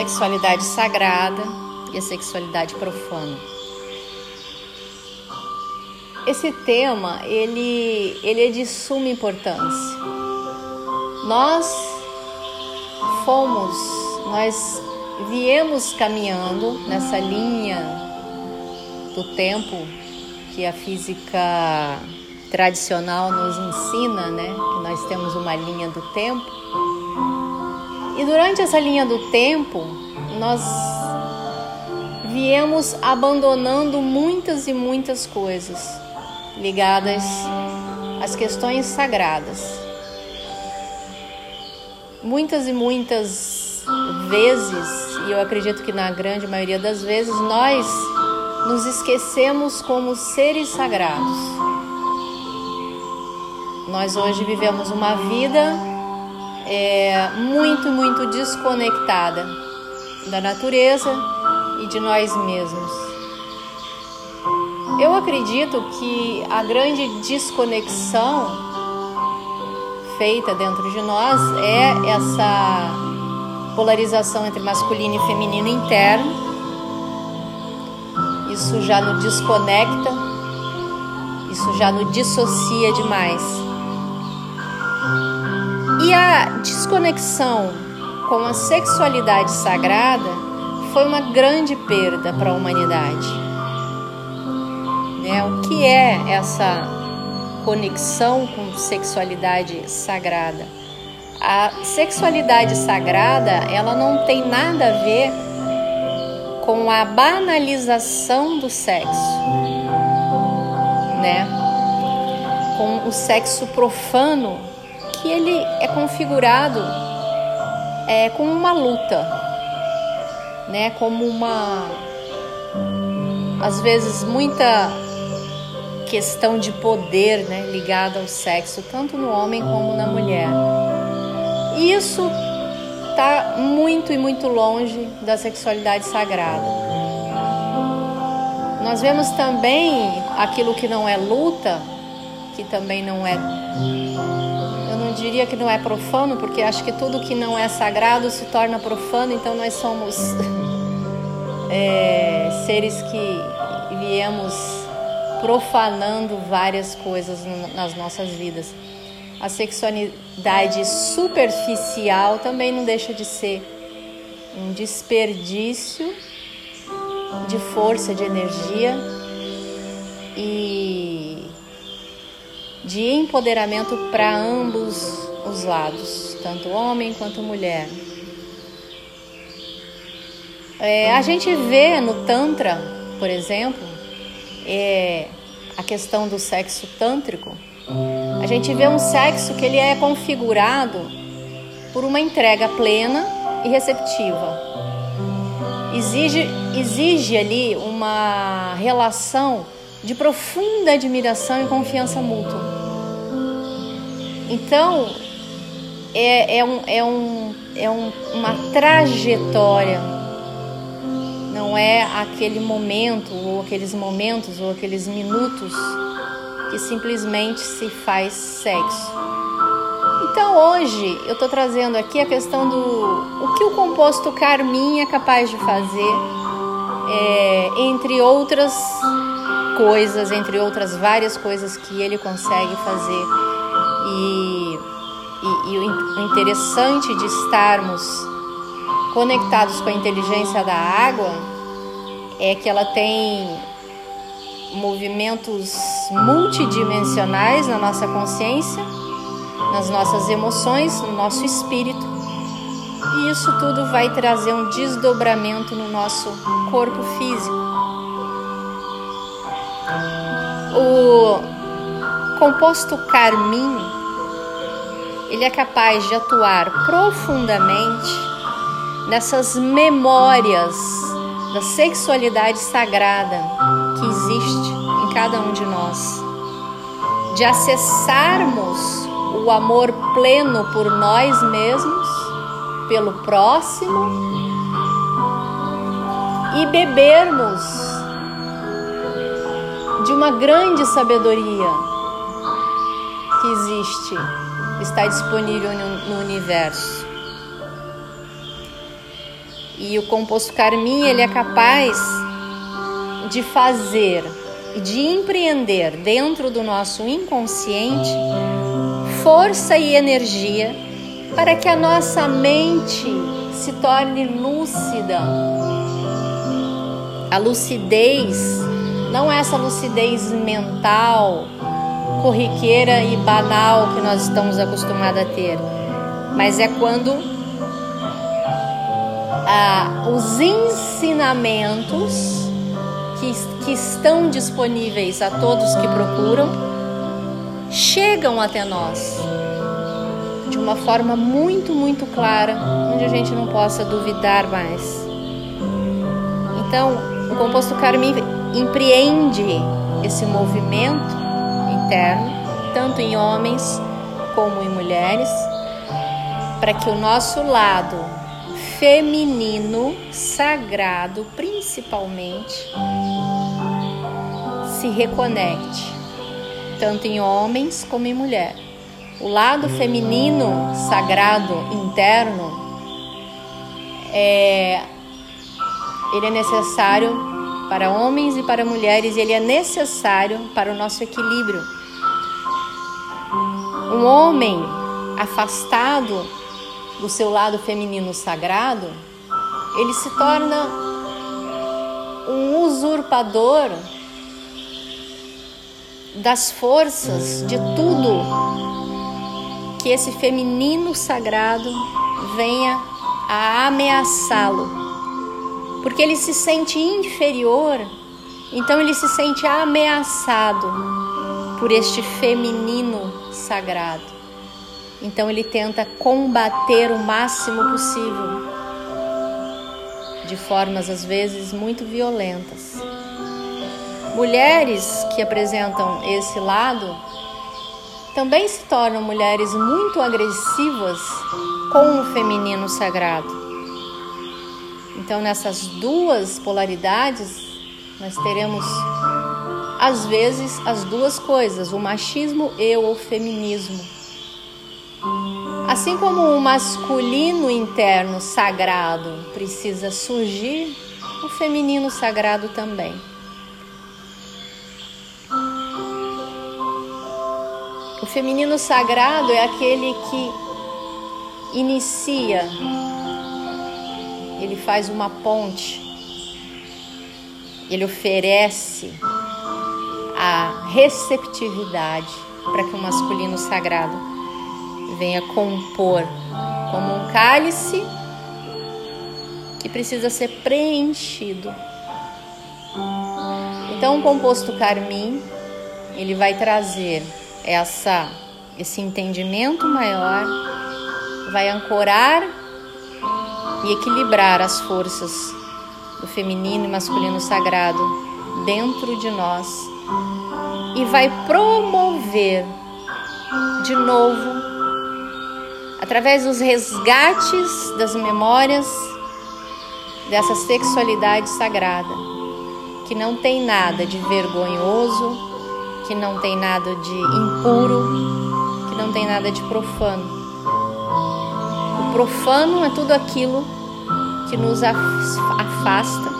sexualidade sagrada e a sexualidade profana. Esse tema, ele, ele é de suma importância. Nós fomos, nós viemos caminhando nessa linha do tempo que a física tradicional nos ensina, né? Que nós temos uma linha do tempo. E durante essa linha do tempo, nós viemos abandonando muitas e muitas coisas ligadas às questões sagradas. Muitas e muitas vezes, e eu acredito que na grande maioria das vezes, nós nos esquecemos como seres sagrados. Nós hoje vivemos uma vida é, muito, muito desconectada da natureza e de nós mesmos. Eu acredito que a grande desconexão feita dentro de nós é essa polarização entre masculino e feminino interno. Isso já nos desconecta, isso já nos dissocia demais. E a desconexão com a sexualidade sagrada foi uma grande perda para a humanidade. Né? O que é essa conexão com sexualidade sagrada? A sexualidade sagrada, ela não tem nada a ver com a banalização do sexo, né? Com o sexo profano, que ele é configurado é, como uma luta, né? Como uma, às vezes muita questão de poder né, ligada ao sexo, tanto no homem como na mulher. E isso está muito e muito longe da sexualidade sagrada. Nós vemos também aquilo que não é luta, que também não é. Diria que não é profano, porque acho que tudo que não é sagrado se torna profano, então nós somos é, seres que viemos profanando várias coisas nas nossas vidas. A sexualidade superficial também não deixa de ser um desperdício de força, de energia e de empoderamento para ambos os lados, tanto homem quanto mulher. É, a gente vê no Tantra, por exemplo, é, a questão do sexo tântrico, a gente vê um sexo que ele é configurado por uma entrega plena e receptiva. Exige, exige ali uma relação de profunda admiração e confiança mútua. Então, é, é, um, é, um, é um, uma trajetória não é aquele momento ou aqueles momentos ou aqueles minutos que simplesmente se faz sexo. Então hoje eu estou trazendo aqui a questão do o que o composto carmim é capaz de fazer, é, entre outras coisas, entre outras várias coisas que ele consegue fazer. E, e, e o interessante de estarmos conectados com a inteligência da água é que ela tem movimentos multidimensionais na nossa consciência, nas nossas emoções, no nosso espírito. E isso tudo vai trazer um desdobramento no nosso corpo físico. O composto carmim, ele é capaz de atuar profundamente nessas memórias da sexualidade sagrada que existe em cada um de nós, de acessarmos o amor pleno por nós mesmos, pelo próximo e bebermos de uma grande sabedoria que existe, está disponível no universo. E o composto carmim, ele é capaz de fazer e de empreender dentro do nosso inconsciente força e energia para que a nossa mente se torne lúcida. A lucidez não é essa lucidez mental, corriqueira e banal que nós estamos acostumados a ter, mas é quando ah, os ensinamentos que, que estão disponíveis a todos que procuram chegam até nós de uma forma muito, muito clara, onde a gente não possa duvidar mais. Então, o composto carmim empreende esse movimento tanto em homens como em mulheres, para que o nosso lado feminino, sagrado principalmente, se reconecte, tanto em homens como em mulher. O lado feminino, sagrado, interno, é, ele é necessário para homens e para mulheres, ele é necessário para o nosso equilíbrio. Um homem afastado do seu lado feminino sagrado, ele se torna um usurpador das forças de tudo que esse feminino sagrado venha a ameaçá-lo. Porque ele se sente inferior, então ele se sente ameaçado por este feminino sagrado. Então ele tenta combater o máximo possível, de formas às vezes muito violentas. Mulheres que apresentam esse lado também se tornam mulheres muito agressivas com o feminino sagrado. Então, nessas duas polaridades, nós teremos às vezes as duas coisas, o machismo e o feminismo. Assim como o masculino interno sagrado precisa surgir, o feminino sagrado também. O feminino sagrado é aquele que inicia, ele faz uma ponte, ele oferece a receptividade para que o masculino sagrado venha compor como um cálice que precisa ser preenchido. Então, o composto carmim, ele vai trazer essa esse entendimento maior, vai ancorar e equilibrar as forças do feminino e masculino sagrado dentro de nós e vai promover de novo através dos resgates das memórias dessa sexualidade sagrada, que não tem nada de vergonhoso, que não tem nada de impuro, que não tem nada de profano. O profano é tudo aquilo que nos afasta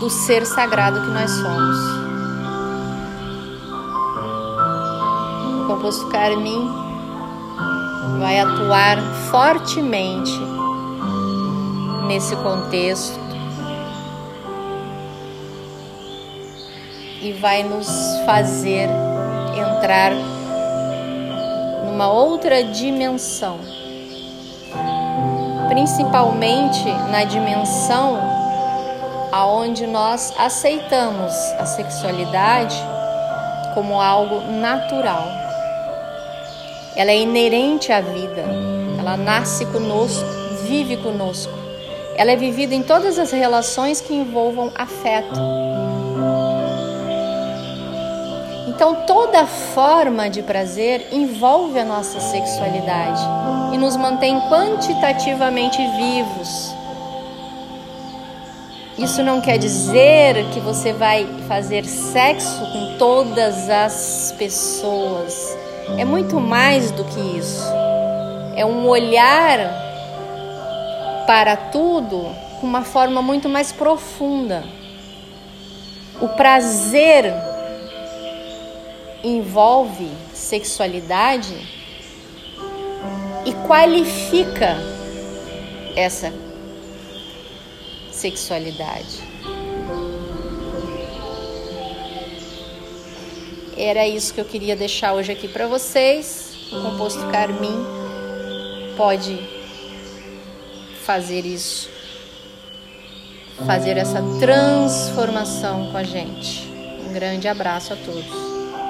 do ser sagrado que nós somos. composto carmim vai atuar fortemente nesse contexto e vai nos fazer entrar numa outra dimensão, principalmente na dimensão aonde nós aceitamos a sexualidade como algo natural. Ela é inerente à vida. Ela nasce conosco, vive conosco. Ela é vivida em todas as relações que envolvam afeto. Então, toda forma de prazer envolve a nossa sexualidade e nos mantém quantitativamente vivos. Isso não quer dizer que você vai fazer sexo com todas as pessoas. É muito mais do que isso. é um olhar para tudo com uma forma muito mais profunda. O prazer envolve sexualidade e qualifica essa sexualidade. Era isso que eu queria deixar hoje aqui para vocês. O composto carmim pode fazer isso, fazer essa transformação com a gente. Um grande abraço a todos.